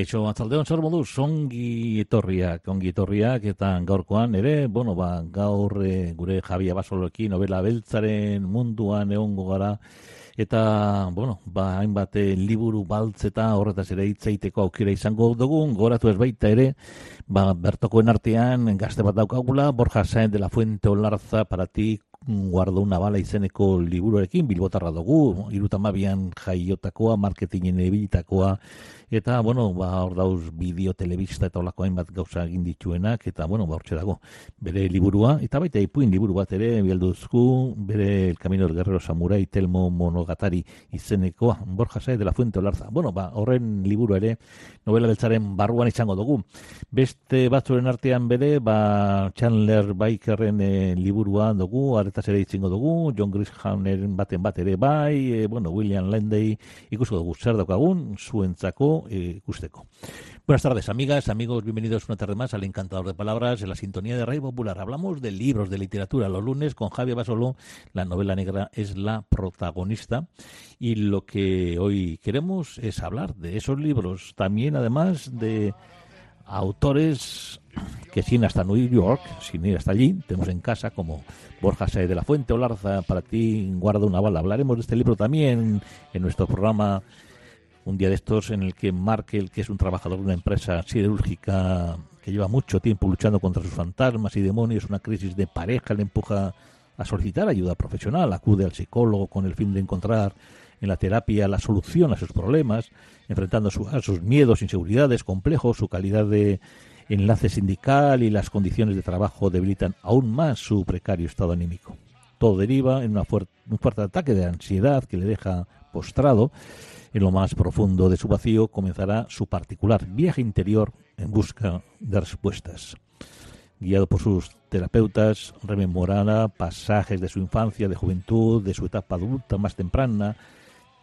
Keixo, atzaldeon zer modu, songi etorriak, ongi etorriak, eta gaurkoan ere, bueno, ba, gaur e, gure Javier Basoloekin novela beltzaren munduan egongo gara, eta, bueno, ba, hainbat eh, liburu baltzeta horretaz ere hitzaiteko aukera izango dugun, goratu ez baita ere, ba, bertokoen artean, gazte bat daukagula, Borja Saen de la Fuente Olarza, para ti, guardo una bala izeneko liburuarekin, bilbotarra dugu, irutamabian jaiotakoa, marketingen ebilitakoa, eta, bueno, ba, hor dauz bideo, telebista eta olako hainbat gauza egin dituenak, eta, bueno, ba, hortxe dago, bere liburua, eta baita ipuin liburu bat ere, bialduzku, bere El Camino del Guerrero Samurai, Telmo Monogatari izenekoa, Borja Sae de la Fuente Olarza. Bueno, ba, horren liburu ere, novela beltzaren barruan izango dugu. Beste batzuren artean bere, ba, Chandler Bikerren e, liburua dugu, itzingo dugu, John Grishameren baten bat ere bai, e, bueno, William Landey ikusko dugu zer daukagun, zuentzako eh, ikusteko. Buenas tardes, amigas, amigos, bienvenidos una tarde más al Encantador de Palabras, en la sintonía de Radio Popular. Hablamos de libros, de literatura. Los lunes con Javier Basolo, la novela negra es la protagonista. Y lo que hoy queremos es hablar de esos libros. También, además, de autores que sin hasta New York, sin ir hasta allí, tenemos en casa como Borja Saez de la Fuente o Larza, para ti guarda una bala. Hablaremos de este libro también en nuestro programa un día de estos en el que Markel, que es un trabajador de una empresa siderúrgica que lleva mucho tiempo luchando contra sus fantasmas y demonios, una crisis de pareja, le empuja a solicitar ayuda profesional, acude al psicólogo con el fin de encontrar en la terapia la solución a sus problemas, enfrentando a sus miedos, inseguridades, complejos, su calidad de enlace sindical y las condiciones de trabajo debilitan aún más su precario estado anímico. Todo deriva en un fuerte ataque de ansiedad que le deja postrado en lo más profundo de su vacío comenzará su particular viaje interior en busca de respuestas. Guiado por sus terapeutas, rememorará pasajes de su infancia, de juventud, de su etapa adulta más temprana,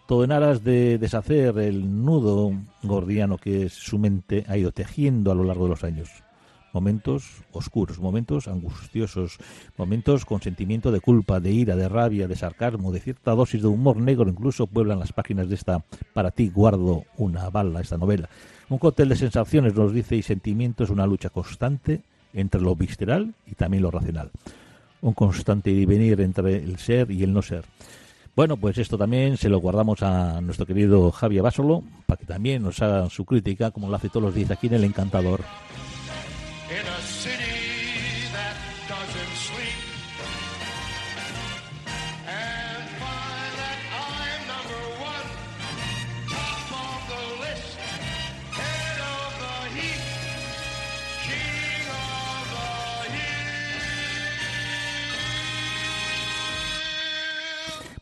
todo en aras de deshacer el nudo gordiano que su mente ha ido tejiendo a lo largo de los años momentos oscuros, momentos angustiosos, momentos con sentimiento de culpa, de ira, de rabia, de sarcasmo, de cierta dosis de humor negro, incluso pueblan las páginas de esta Para ti guardo una bala, esta novela. Un cóctel de sensaciones, nos dice, y sentimientos, una lucha constante entre lo visceral y también lo racional. Un constante venir entre el ser y el no ser. Bueno, pues esto también se lo guardamos a nuestro querido Javier Basolo, para que también nos haga su crítica, como lo hace todos los días aquí en El Encantador.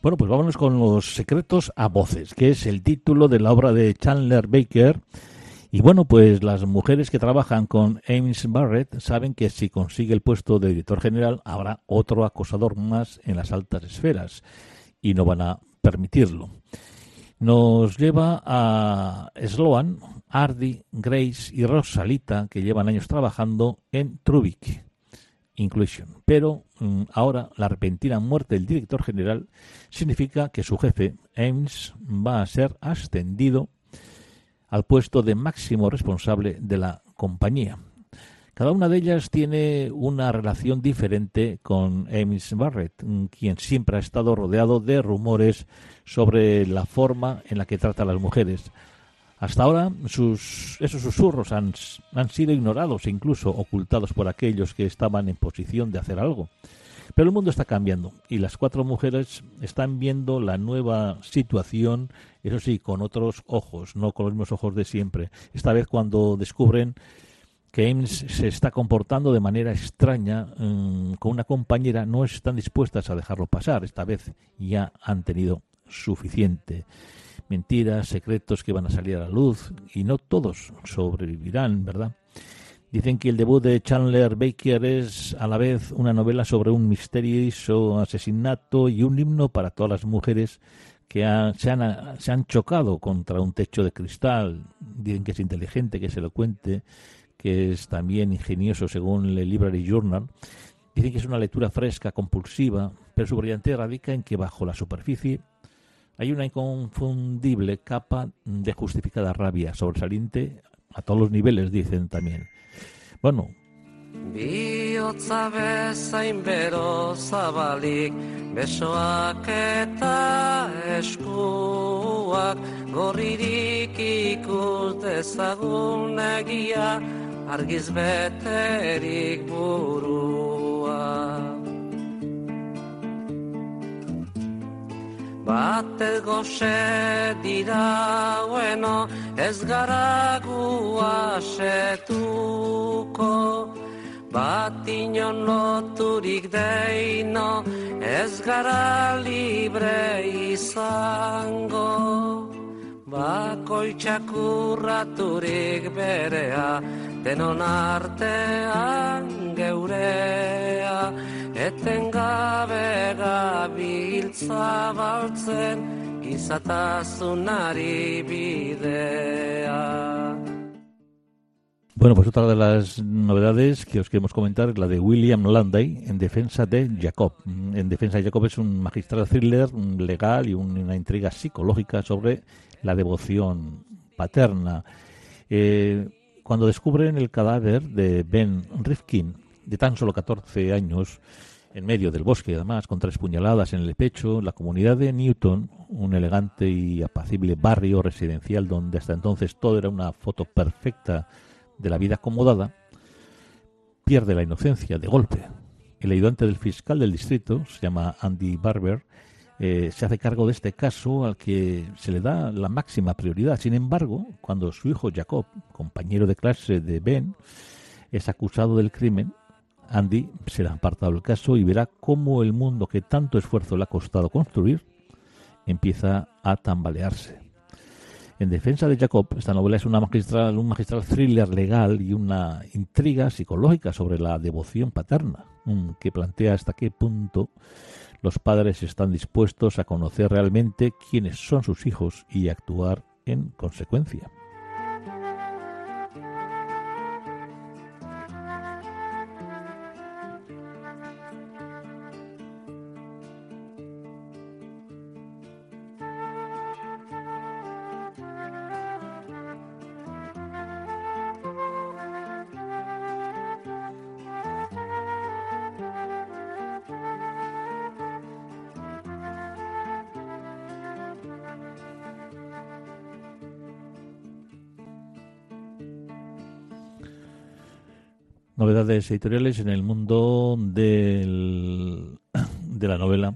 Bueno, pues vámonos con los secretos a voces, que es el título de la obra de Chandler Baker y bueno, pues las mujeres que trabajan con Ames Barrett saben que si consigue el puesto de director general habrá otro acosador más en las altas esferas y no van a permitirlo. Nos lleva a Sloan, Hardy, Grace y Rosalita que llevan años trabajando en Trubik Inclusion. Pero mm, ahora la repentina muerte del director general significa que su jefe, Ames, va a ser ascendido al puesto de máximo responsable de la compañía. Cada una de ellas tiene una relación diferente con Ames Barrett, quien siempre ha estado rodeado de rumores sobre la forma en la que trata a las mujeres. Hasta ahora sus, esos susurros han, han sido ignorados e incluso ocultados por aquellos que estaban en posición de hacer algo. Pero el mundo está cambiando y las cuatro mujeres están viendo la nueva situación, eso sí, con otros ojos, no con los mismos ojos de siempre. Esta vez cuando descubren que Ames se está comportando de manera extraña mm, con una compañera, no están dispuestas a dejarlo pasar. Esta vez ya han tenido suficiente. Mentiras, secretos que van a salir a la luz y no todos sobrevivirán, ¿verdad? Dicen que el debut de Chandler Baker es a la vez una novela sobre un misterioso asesinato y un himno para todas las mujeres que se, han, se, han, chocado contra un techo de cristal. Dicen que es inteligente, que es elocuente, que es también ingenioso según el Library Journal. Dicen que es una lectura fresca, compulsiva, pero su brillante radica en que bajo la superficie hay una inconfundible capa de justificada rabia sobresaliente a todos los niveles, dicen también. Bueno. Bat goxe dira bueno, ez gara gu asetuko. Bat inon loturik deino, ez gara libre izango. Bakoitzak urraturik berea, denon artean geurea etengabe gabiltza baltzen gizatasunari bidea. Bueno, pues otra de las novedades que os queremos comentar es la de William Landay en defensa de Jacob. En defensa de Jacob es un magistral thriller legal y una intriga psicológica sobre la devoción paterna. Eh, cuando descubren el cadáver de Ben Rifkin, de tan solo 14 años, en medio del bosque, además, con tres puñaladas en el pecho, la comunidad de Newton, un elegante y apacible barrio residencial donde hasta entonces todo era una foto perfecta de la vida acomodada, pierde la inocencia de golpe. El ayudante del fiscal del distrito, se llama Andy Barber, eh, se hace cargo de este caso al que se le da la máxima prioridad. Sin embargo, cuando su hijo Jacob, compañero de clase de Ben, es acusado del crimen, Andy será apartado del caso y verá cómo el mundo que tanto esfuerzo le ha costado construir empieza a tambalearse. En defensa de Jacob, esta novela es una magistral, un magistral thriller legal y una intriga psicológica sobre la devoción paterna, que plantea hasta qué punto los padres están dispuestos a conocer realmente quiénes son sus hijos y actuar en consecuencia. Editoriales en el mundo del, de la novela.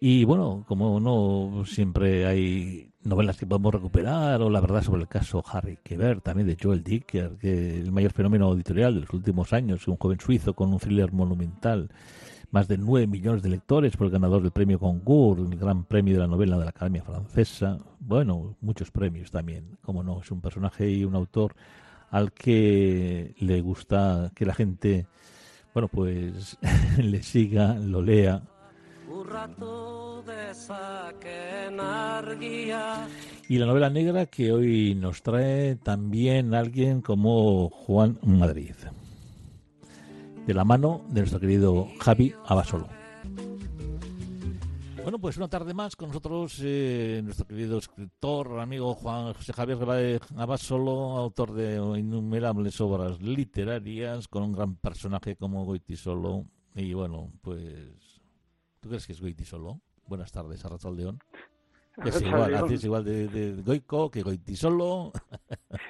Y bueno, como no siempre hay novelas que podemos recuperar, o la verdad sobre el caso Harry Quebert, también de Joel Dicker, que el mayor fenómeno editorial de los últimos años, un joven suizo con un thriller monumental, más de nueve millones de lectores por el ganador del premio Goncourt, el gran premio de la novela de la Academia Francesa, bueno, muchos premios también, como no, es un personaje y un autor al que le gusta que la gente, bueno, pues le siga, lo lea. Y la novela negra que hoy nos trae también alguien como Juan Madrid, de la mano de nuestro querido Javi Abasolo. Bueno, pues una tarde más con nosotros eh, nuestro querido escritor, amigo Juan José Javier Abasolo, autor de innumerables obras literarias, con un gran personaje como Solo. Y bueno, pues, ¿tú crees que es Solo? Buenas tardes, Arrachaldeón. Es igual, es igual de, de, Goico que Solo.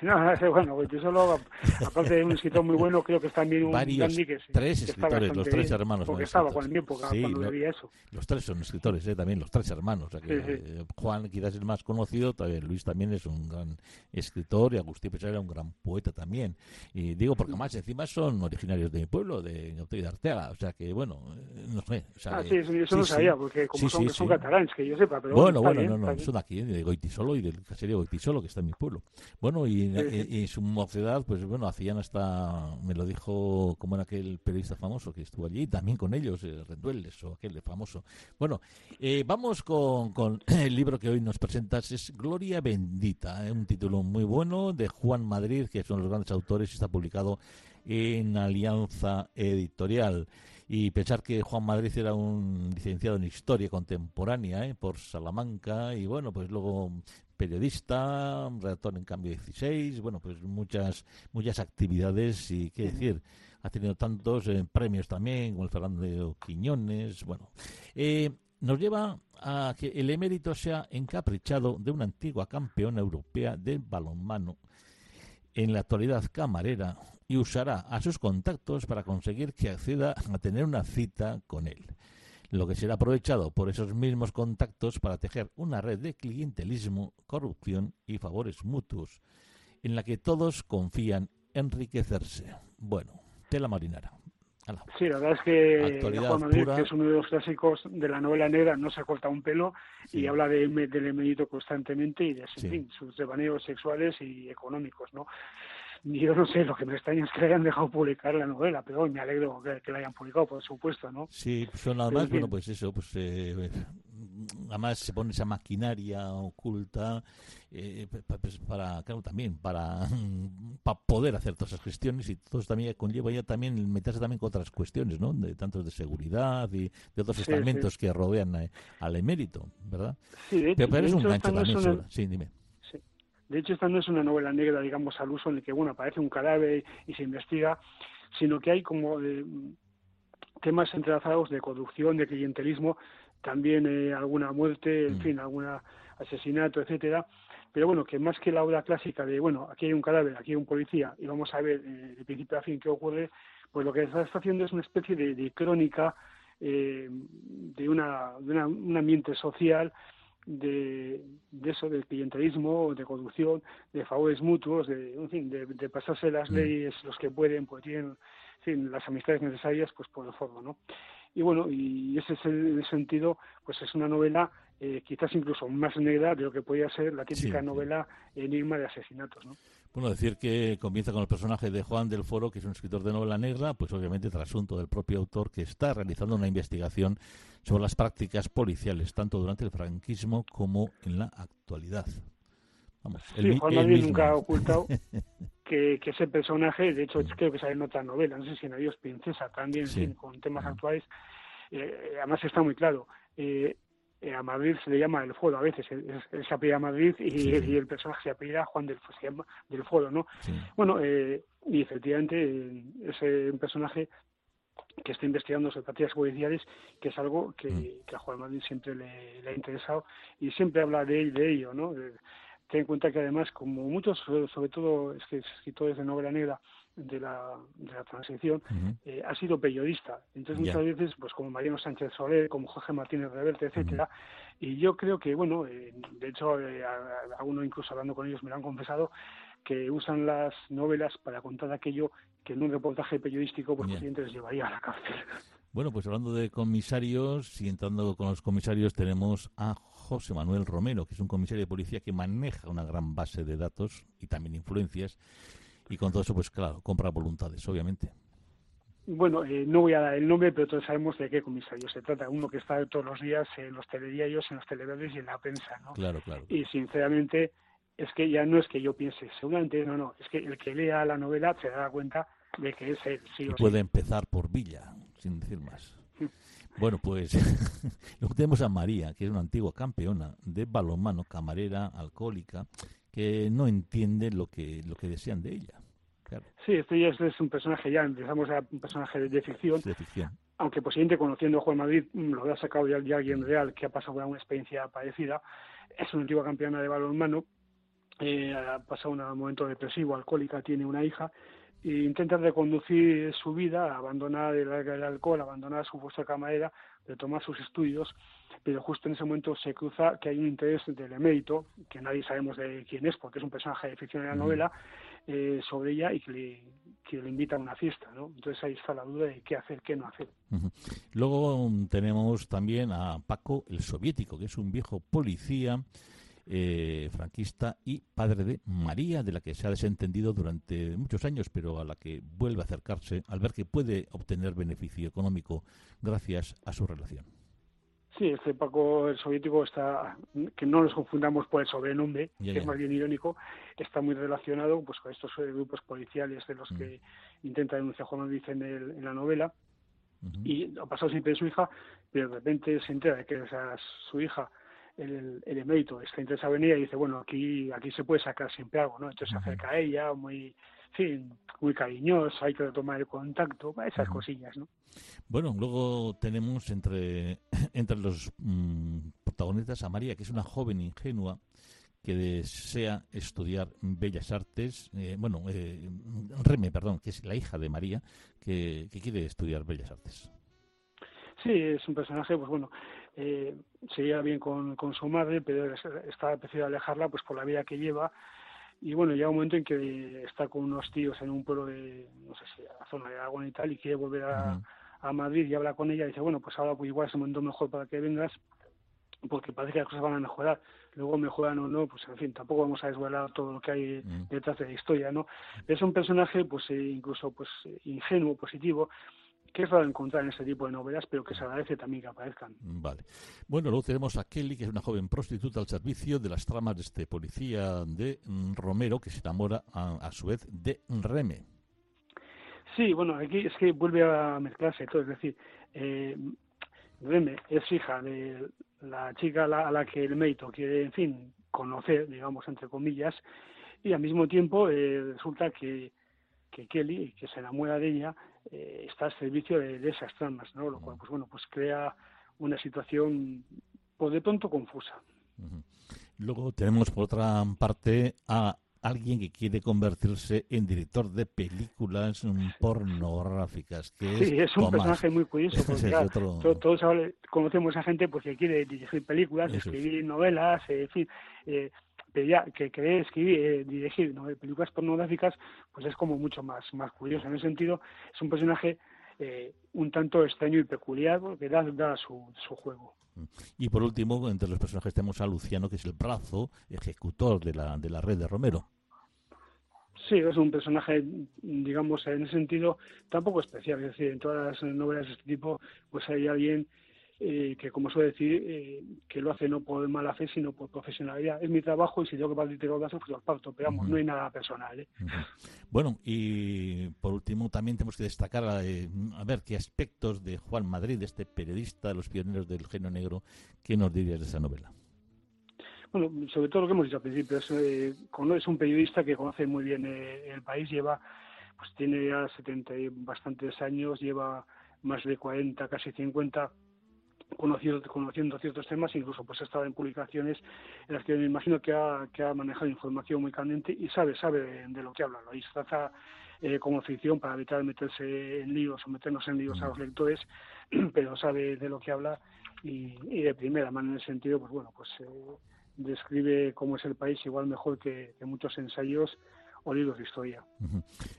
bueno, Goitisolo, aparte de un escritor muy bueno, creo que es también un Varios, que, tres escritores, los tres hermanos. Porque estaba con mi época cuando lo, eso. Los tres son escritores, ¿eh? también los tres hermanos. O sea que, eh, Juan quizás es más conocido, también, Luis también es un gran escritor y Agustín Pesar era un gran poeta también. Y digo porque más encima son originarios de mi pueblo, de de Arteaga, o sea que bueno, eh, no sé. O sea, ah, sí, eso, no sabía, porque como son, son catalanes, que yo sepa, pero bueno, bueno, no, no, son aquí, de Goitisolo y del caserío Goitisolo, que está en mi pueblo. Bueno, y en, su mocedad, pues bueno, hacían hasta, me lo dijo como era aquel periodista famoso que estuvo allí, también con ellos, eh, Rendueles o aquel famoso. Bueno, eh, vamos con, con, el libro que hoy nos presentas, es Gloria Bendita, eh, un título muy bueno de Juan Madrid, que son los grandes autores y está publicado en Alianza Editorial. Y pensar que Juan Madrid era un licenciado en Historia Contemporánea ¿eh? por Salamanca y bueno, pues luego periodista, redactor en Cambio 16, bueno, pues muchas muchas actividades y qué decir, ha tenido tantos eh, premios también, como el Fernando Quiñones, bueno. Eh, nos lleva a que el emérito sea encaprichado de una antigua campeona europea de balonmano, en la actualidad camarera, y usará a sus contactos para conseguir que acceda a tener una cita con él, lo que será aprovechado por esos mismos contactos para tejer una red de clientelismo, corrupción y favores mutuos, en la que todos confían enriquecerse. Bueno, tela marinara. Sí, la verdad es que Juan Madrid, que es uno de los clásicos de la novela negra, no se ha cortado un pelo y habla de, del constantemente y de sus devaneos sexuales y económicos, ¿no? Yo no sé, lo que me extraña es que hayan dejado publicar la novela, pero me alegro que, la hayan publicado, por supuesto, ¿no? Sí, son nada más, bueno, pues eso, pues eh, además se pone esa maquinaria oculta eh, pues para, claro, también para, para poder hacer todas esas cuestiones y todo eso también conlleva ya también meterse también con otras cuestiones, ¿no? De tanto de seguridad y de otros estamentos que rodean eh, al emérito, ¿verdad? Sí, pero, es un gancho también, sí, dime. De hecho, esta no es una novela negra, digamos, al uso en el que, bueno, aparece un cadáver y se investiga, sino que hay como eh, temas entrelazados de corrupción, de clientelismo, también eh, alguna muerte, en mm. fin, algún asesinato, etcétera. Pero bueno, que más que la obra clásica de, bueno, aquí hay un cadáver, aquí hay un policía y vamos a ver eh, de principio a fin qué ocurre, pues lo que está haciendo es una especie de, crónica de, una, de un ambiente social de, de eso, del clientelismo, de corrupción, de favores mutuos, de, en fin, de, de pasarse las mm. leyes los que pueden, pues tienen en fin, las amistades necesarias pues por el foro, ¿no? Y bueno, y ese es el, sentido, pues es una novela eh, quizás incluso más negra de lo que podía ser la típica novela Enigma de asesinatos, ¿no? Bueno, decir que comienza con el personaje de Juan del Foro, que es un escritor de novela negra, pues obviamente trasunto del propio autor que está realizando una investigación sobre las prácticas policiales, tanto durante el franquismo como en la actualidad. Vamos, sí, Juan Madrid nunca ha ocultado que, ese personaje, de hecho creo que sale en otra novela, no sé si en Adiós Princesa también, con temas actuales, eh, además está muy claro. Eh, eh, a Madrid se le llama el Foro a veces, él, se apellida Madrid y, el personaje se apellida Juan del, se llama del Foro, ¿no? Bueno, eh, y efectivamente eh, es un personaje que está investigando sobre partidas judiciales, que es algo que, mm. a Juan Madrid siempre le, ha interesado y siempre habla de, de ello, ¿no? Ten en cuenta que además, como muchos, sobre todo escritores de novela negra, de la, de la transición, eh, ha sido periodista. Entonces, muchas veces, pues como Mariano Sánchez Soler, como Jorge Martínez Reverte, etcétera, y yo creo que, bueno, eh, de hecho, eh, a, uno incluso hablando con ellos me lo han confesado, que usan las novelas para contar aquello que en un reportaje periodístico, pues, yeah. les llevaría a la cárcel. Bueno, pues hablando de comisarios y entrando con los comisarios, tenemos a José Manuel Romero, que es un comisario de policía que maneja una gran base de datos y también influencias y con todo eso, pues claro, compra voluntades, obviamente. Bueno, eh, no voy a dar el nombre, pero todos sabemos de qué comisario se trata. Uno que está todos los días en los telediarios, en los televisores y en la prensa, ¿no? Claro, claro. Y sinceramente, es que ya no es que yo piense, seguramente no, no, es que el que lea la novela se dará cuenta de que es él, sí o Puede empezar por Villa, sin decir más. Bueno, pues luego tenemos a María, que es una antigua campeona de balonmano, camarera, alcohólica, que no entiende lo que, lo que desean de ella. Sí, este ya es, un personaje ya, empezamos a un personaje de, ficción, de ficción. Aunque posiblemente conociendo a Juan Madrid mm, lo ha sacado ya, alguien real que ha pasado por una experiencia parecida. Es una antigua campeona de balonmano eh, ha pasado un momento depresivo, alcohólica, tiene una hija e intenta reconducir su vida, abandonar el, el alcohol, abandonar su puesto de camarera, retomar sus estudios, pero justo en ese momento se cruza que hay un interés del emérito, que nadie sabemos de quién es, porque es un personaje de ficción en la novela, eh, sobre ella y que le, que le invita a una fiesta, ¿no? Entonces ahí está la duda de qué hacer, qué no hacer. Luego tenemos también a Paco el soviético, que es un viejo policía eh, franquista y padre de María, de la que se ha desentendido durante muchos años, pero a la que vuelve a acercarse al ver que puede obtener beneficio económico gracias a su relación. Sí, este Paco el soviético está, que no nos confundamos por el sobrenombre, que es más bien irónico, está muy relacionado pues con estos eh, grupos policiales de los mm. que intenta denunciar Juan dice en, en la novela. Y ha pasado siempre de su hija, pero de repente se entera de que su hija el, el emérito está interesado en ella y dice, bueno, aquí, aquí se puede sacar siempre algo, ¿no? Entonces se acerca a ella, muy, fin, muy cariñoso, hay que tomar el contacto, esas cosillas, ¿no? Bueno, luego tenemos entre, entre los mm, protagonistas a María, que es una joven ingenua que desea estudiar Bellas Artes, eh, bueno, eh, Reme, perdón, que es la hija de María, que, que quiere estudiar Bellas Artes. Sí, es un personaje, pues bueno, eh, se lleva bien con, con su madre, pero está decidido alejarla pues por la vida que lleva. Y bueno, llega un momento en que está con unos tíos en un pueblo de, no sé si, la zona de Aragón y tal, y quiere volver a, a Madrid y habla con ella y dice, bueno, pues ahora pues igual es un momento mejor para que vengas, porque parece que las cosas van a mejorar. Luego mejoran o no, pues en fin, tampoco vamos a desvelar todo lo que hay detrás de la historia, ¿no? Es un personaje, pues eh, incluso pues ingenuo, positivo, que es raro encontrar en este tipo de novelas, pero que se agradece también que aparezcan. Vale. Bueno, luego tenemos a Kelly, que es una joven prostituta al servicio de las tramas de este policía de Romero, que se enamora a, su vez de Reme. Sí, bueno, aquí es que vuelve a mezclarse todo, es decir, eh, Reme es hija de la chica a la, que el mérito quiere, en fin, conocer, digamos, entre comillas, y al mismo tiempo eh, resulta que, que Kelly, que se enamora de ella, eh, está al servicio de, esas tramas, ¿no? Lo cual, pues bueno, pues crea una situación, por de pronto, confusa. Luego tenemos, por otra parte, a alguien que quiere convertirse en director de películas pornográficas. Que sí, es, un personaje muy curioso. Porque, todos, conocemos a gente pues, que quiere dirigir películas, escribir novelas, en fin. Eh, que querer escribir, eh, dirigir ¿no? películas pornográficas, pues es como mucho más, más curioso. En ese sentido, es un personaje eh, un tanto extraño y peculiar, porque da, da su, su juego. Y por último, entre los personajes tenemos a Luciano, que es el brazo ejecutor de la, de la red de Romero. Sí, es un personaje, digamos, en ese sentido, tampoco especial. Es decir, en todas las novelas de este tipo, pues hay alguien eh, que como suele decir, eh, que lo hace no por mala fe, sino por profesionalidad. Es mi trabajo y si tengo que partir los brazos, pues los parto, pero vamos, no hay nada personal. ¿eh? Bueno, y por último también tenemos que destacar, a ver, qué aspectos de Juan Madrid, de este periodista de los pioneros del género negro, ¿qué nos dirías de esa novela? Bueno, sobre todo lo que hemos dicho al principio, es, es un periodista que conoce muy bien el país, lleva, pues tiene ya 70 y bastantes años, lleva más de 40, casi 50 conociendo, conociendo ciertos temas, incluso pues ha estado en publicaciones en las que me imagino que ha, que ha manejado información muy candente y sabe, sabe de, lo que habla, lo disfraza eh, como ficción para evitar meterse en líos o meternos en líos a los lectores, pero sabe de lo que habla y, de primera mano en ese sentido, pues bueno, pues eh, describe cómo es el país igual mejor que, que muchos ensayos o libros de historia.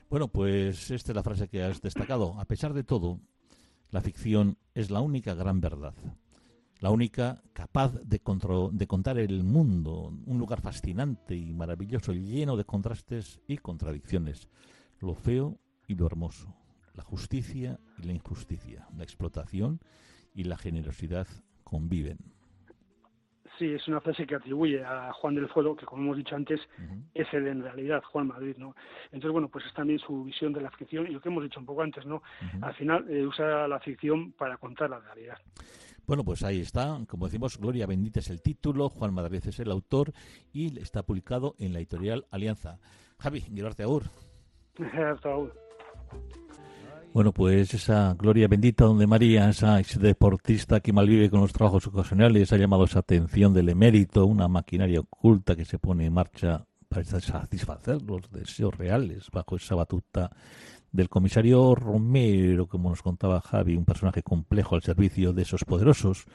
Bueno, pues esta es la frase que has destacado. A pesar de todo, la ficción es la única gran verdad, la única capaz de, de contar el mundo, un lugar fascinante y maravilloso, lleno de contrastes y contradicciones, lo feo y lo hermoso, la justicia y la injusticia, la explotación y la generosidad conviven. Sí, es una frase que atribuye a Juan del Fuego, que como hemos dicho antes, es el en realidad, Juan Madrid, ¿no? Entonces, bueno, pues es también su visión de la ficción y lo que hemos dicho un poco antes, ¿no? Al final eh, usa la ficción para contar la realidad. Bueno, pues ahí está, como decimos, Gloria Bendita es el título, Juan Madrid es el autor y está publicado en la editorial Alianza. Javi, Girarte Aur. Aur. Bueno, pues esa gloria bendita donde María, esa deportista que malvive con los trabajos ocasionales, ha llamado esa atención del emérito, una maquinaria oculta que se pone en marcha para satisfacer los deseos reales bajo esa batuta del comisario Romero, como nos contaba Javi, un personaje complejo al servicio de esos poderosos.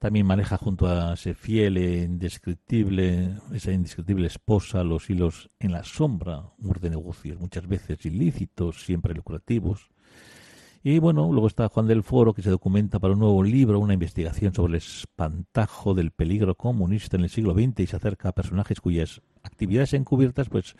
También maneja junto a ese fiel e indescriptible, esa indescriptible esposa los hilos en la sombra, un de negocios muchas veces ilícitos, siempre lucrativos. Y bueno, luego está Juan del Foro, que se documenta para un nuevo libro, una investigación sobre el espantajo del peligro comunista en el siglo XX y se acerca a personajes cuyas actividades encubiertas pues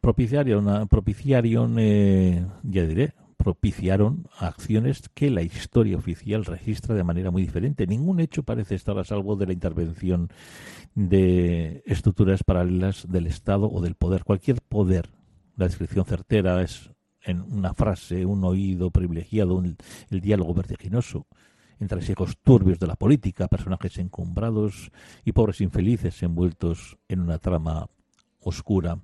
propiciaron, propiciaron eh, ya diré, propiciaron acciones que la historia oficial registra de manera muy diferente. Ningún hecho parece estar a salvo de la intervención de estructuras paralelas del Estado o del poder. Cualquier poder, la descripción certera es en una frase, un oído privilegiado, el diálogo vertiginoso entre hijos turbios de la política, personajes encumbrados y pobres infelices envueltos en una trama oscura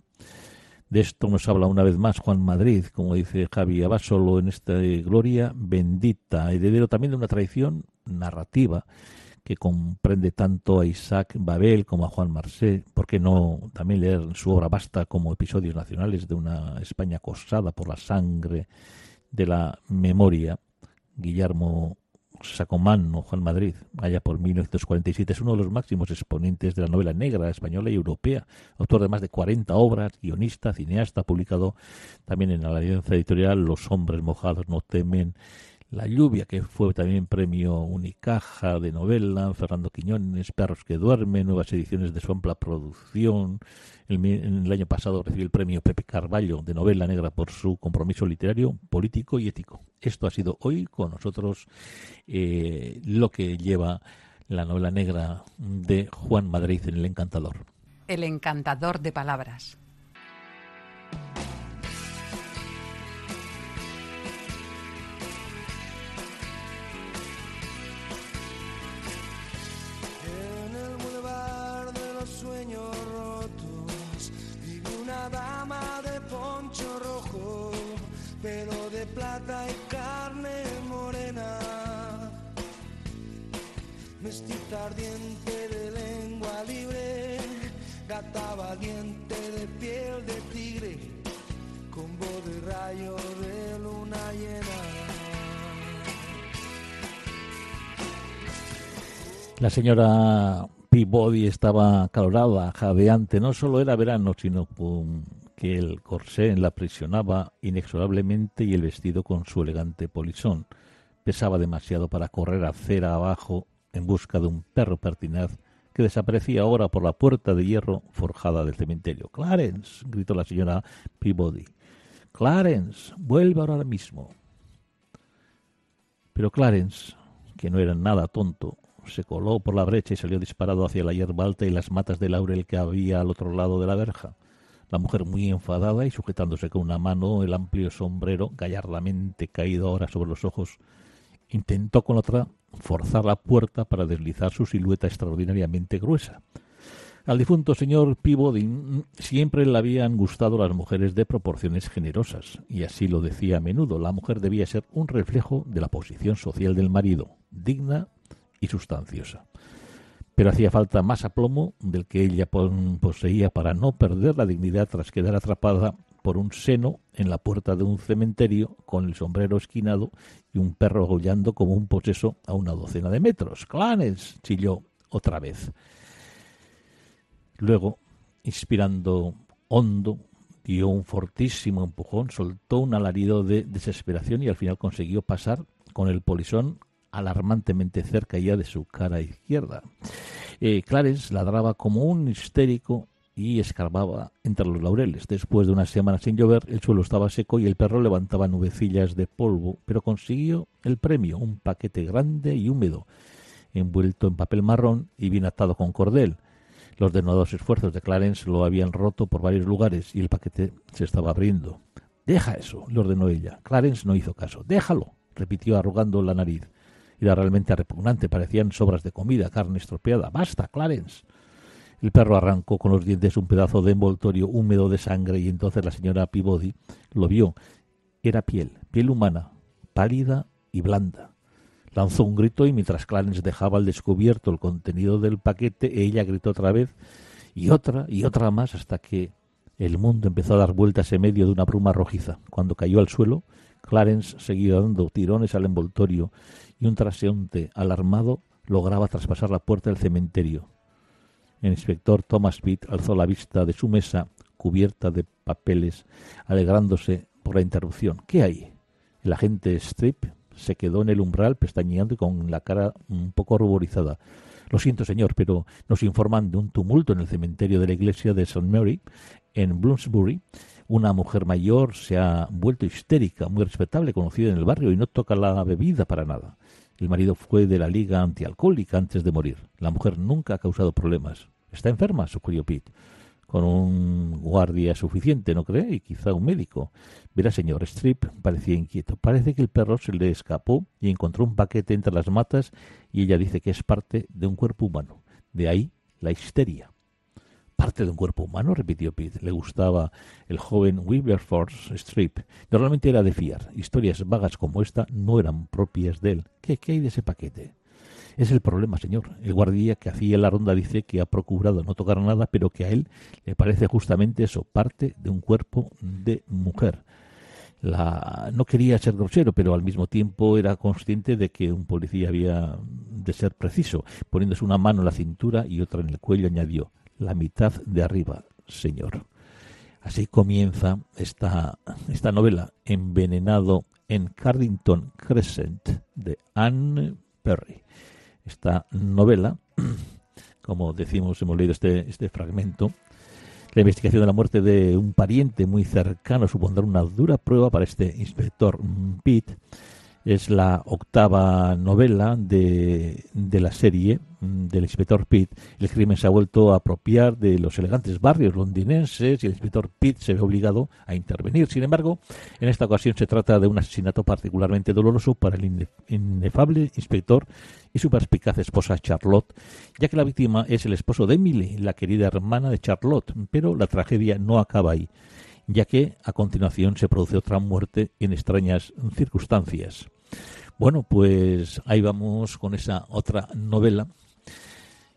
de esto nos habla una vez más Juan Madrid, como dice Javi Abasolo en esta Gloria Bendita, heredero también de una tradición narrativa que comprende tanto a Isaac Babel como a Juan Marcé, ¿por qué no también leer su obra basta como episodios nacionales de una España acosada por la sangre de la memoria? Guillermo Sacomano, Juan Madrid, allá por 1947, es uno de los máximos exponentes de la novela negra española y europea, autor de más de 40 obras, guionista, cineasta, publicado también en la alianza editorial Los hombres mojados no temen la lluvia, que fue también premio Unicaja de novela, Fernando Quiñones, Perros que duermen, nuevas ediciones de su amplia producción. El, el año pasado recibió el premio Pepe Carballo de novela negra por su compromiso literario, político y ético. Esto ha sido hoy con nosotros eh, lo que lleva la novela negra de Juan Madrid en El Encantador. El Encantador de Palabras. plata y La señora Peabody estaba calorada, jadeante, no solo era verano, sino que el corsé la aprisionaba inexorablemente y el vestido con su elegante polisón. Pesaba demasiado para correr a cera abajo en busca de un perro pertinaz que desaparecía ahora por la puerta de hierro forjada del cementerio. Clarence, gritó la señora Peabody. Clarence, vuelve ahora mismo. Pero Clarence, que no era nada tonto, se coló por la brecha y salió disparado hacia la hierba alta y las matas de laurel que había al otro lado de la verja. La mujer muy enfadada y sujetándose con una mano el amplio sombrero gallardamente caído ahora sobre los ojos, intentó con otra forzar la puerta para deslizar su silueta extraordinariamente gruesa. Al difunto señor Peabody siempre le habían gustado las mujeres de proporciones generosas, y así lo decía a menudo. La mujer debía ser un reflejo de la posición social del marido, digna y sustanciosa pero hacía falta más aplomo del que ella poseía para no perder la dignidad tras quedar atrapada por un seno en la puerta de un cementerio con el sombrero esquinado y un perro aullando como un poseso a una docena de metros. ¡Clanes! chilló otra vez. Luego, inspirando hondo, dio un fortísimo empujón, soltó un alarido de desesperación y al final consiguió pasar con el polisón alarmantemente cerca ya de su cara izquierda. Eh, Clarence ladraba como un histérico y escarbaba entre los laureles. Después de una semana sin llover, el suelo estaba seco y el perro levantaba nubecillas de polvo, pero consiguió el premio, un paquete grande y húmedo, envuelto en papel marrón y bien atado con cordel. Los denudados esfuerzos de Clarence lo habían roto por varios lugares y el paquete se estaba abriendo. Deja eso, le ordenó ella. Clarence no hizo caso. Déjalo, repitió arrugando la nariz. Era realmente repugnante, parecían sobras de comida, carne estropeada. ¡Basta, Clarence! El perro arrancó con los dientes un pedazo de envoltorio húmedo de sangre y entonces la señora Peabody lo vio. Era piel, piel humana, pálida y blanda. Lanzó un grito y mientras Clarence dejaba al descubierto el contenido del paquete, ella gritó otra vez y otra y otra más hasta que el mundo empezó a dar vueltas en medio de una bruma rojiza. Cuando cayó al suelo, Clarence seguía dando tirones al envoltorio y un transeúnte alarmado lograba traspasar la puerta del cementerio. El inspector Thomas Pitt alzó la vista de su mesa cubierta de papeles, alegrándose por la interrupción. ¿Qué hay? El agente Strip se quedó en el umbral pestañeando y con la cara un poco ruborizada. Lo siento, señor, pero nos informan de un tumulto en el cementerio de la iglesia de St. Mary, en Bloomsbury. Una mujer mayor se ha vuelto histérica, muy respetable, conocida en el barrio, y no toca la bebida para nada. El marido fue de la liga antialcohólica antes de morir. La mujer nunca ha causado problemas. ¿Está enferma? sugirió Pete. Con un guardia suficiente, ¿no cree? Y quizá un médico. Verá, señor, Strip parecía inquieto. Parece que el perro se le escapó y encontró un paquete entre las matas y ella dice que es parte de un cuerpo humano. De ahí la histeria. ¿Parte de un cuerpo humano? repitió Pete. Le gustaba el joven Wilberforce Strip. Normalmente era de fiar. Historias vagas como esta no eran propias de él. ¿Qué, qué hay de ese paquete? Es el problema, señor. El guardia que hacía la ronda dice que ha procurado no tocar nada, pero que a él le parece justamente eso, parte de un cuerpo de mujer. La... No quería ser grosero, pero al mismo tiempo era consciente de que un policía había de ser preciso. Poniéndose una mano en la cintura y otra en el cuello, añadió, la mitad de arriba, señor. Así comienza esta, esta novela, Envenenado en Cardington Crescent, de Anne Perry. Esta novela, como decimos, hemos leído este, este fragmento, la investigación de la muerte de un pariente muy cercano supondrá una dura prueba para este inspector Pitt es la octava novela de, de, la serie mm, del inspector Pitt. El crimen se ha vuelto a apropiar de los elegantes barrios londinenses y el inspector Pitt se ve obligado a intervenir. Sin embargo, en esta ocasión se trata de un asesinato particularmente doloroso para el inefable inspector y su perspicaz esposa Charlotte, ya que la víctima es el esposo de Emily, la querida hermana de Charlotte. Pero la tragedia no acaba ahí ya que a continuación se produce otra muerte en extrañas circunstancias. Bueno, pues ahí vamos con esa otra novela.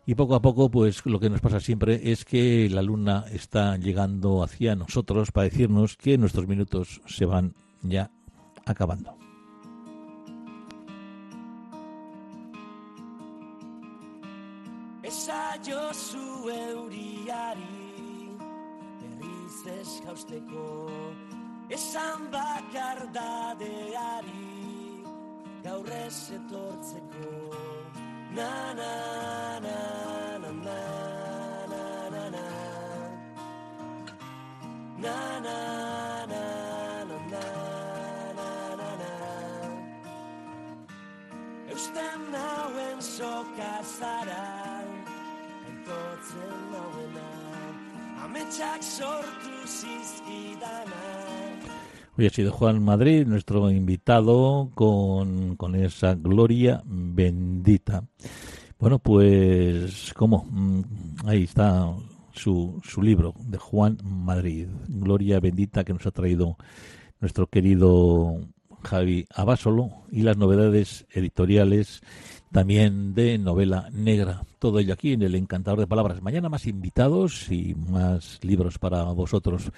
Y poco a poco, pues lo que nos pasa siempre es que la luna está llegando hacia nosotros para decirnos que nuestros minutos se van ya acabando. Gaur ez etortzeko na na na na na na na na na na na na na na na Eusten nauen soka zara Aitortzen nauena Ametsak sortu zizkidana Hoy ha sido Juan Madrid, nuestro invitado, con, con esa gloria bendita. Bueno, pues, ¿cómo? Mm, ahí está su, su libro de Juan Madrid, Gloria Bendita, que nos ha traído nuestro querido Javi Abásolo, y las novedades editoriales también de novela negra. Todo ello aquí en el Encantador de Palabras. Mañana más invitados y más libros para vosotros.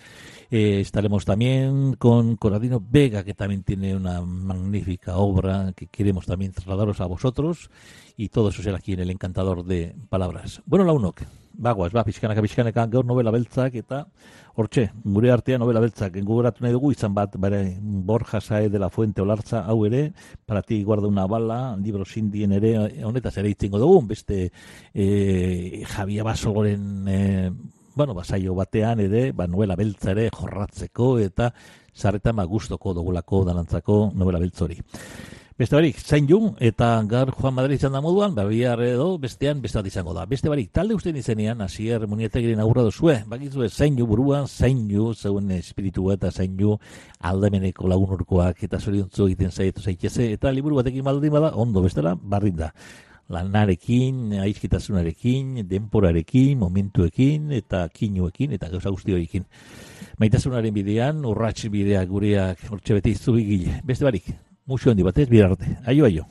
Eh, estaremos también con Coradino Vega, que también tiene una magnífica obra que queremos también trasladaros a vosotros. Y todo eso será aquí en el Encantador de Palabras. Bueno, la UNOC. Bagoaz, ba, pixkanaka, pixkanaka, gaur novela beltzak, eta hortxe, gure artea novela beltzak, gogoratu nahi dugu izan bat, bare, Borja Sae de la Fuente Olartza, hau ere, para ti guarda una bala, libro sindien ere, honetaz ere itzingo dugu, beste e, Javier Basoloren, e, bueno, basaio batean ere, ba, novela beltza ere jorratzeko, eta zarretan ba, gustoko dugulako dalantzako novela beltzori. Beste barik, zain ju, eta gar Juan Madrid izan da moduan, ba, bihar edo bestean beste izango da. Beste barik, talde ustean izenean, asier munietegiren aurra duzue, bakizue, zain ju buruan, zain ju, zeuen espiritu eta zain ju, aldemeneko lagun urkoak, eta zoriontzu egiten zaietu zaitese, eta liburu batekin baldin bada, ondo bestela, barrin da. Lanarekin, aizkitasunarekin, denporarekin, momentuekin, eta kinuekin, eta gauza guztioekin. Maitasunaren bidean, urratx bideak gureak, hortxe bete izu Beste barik, mucho en debates virarte. Ayo, ayo.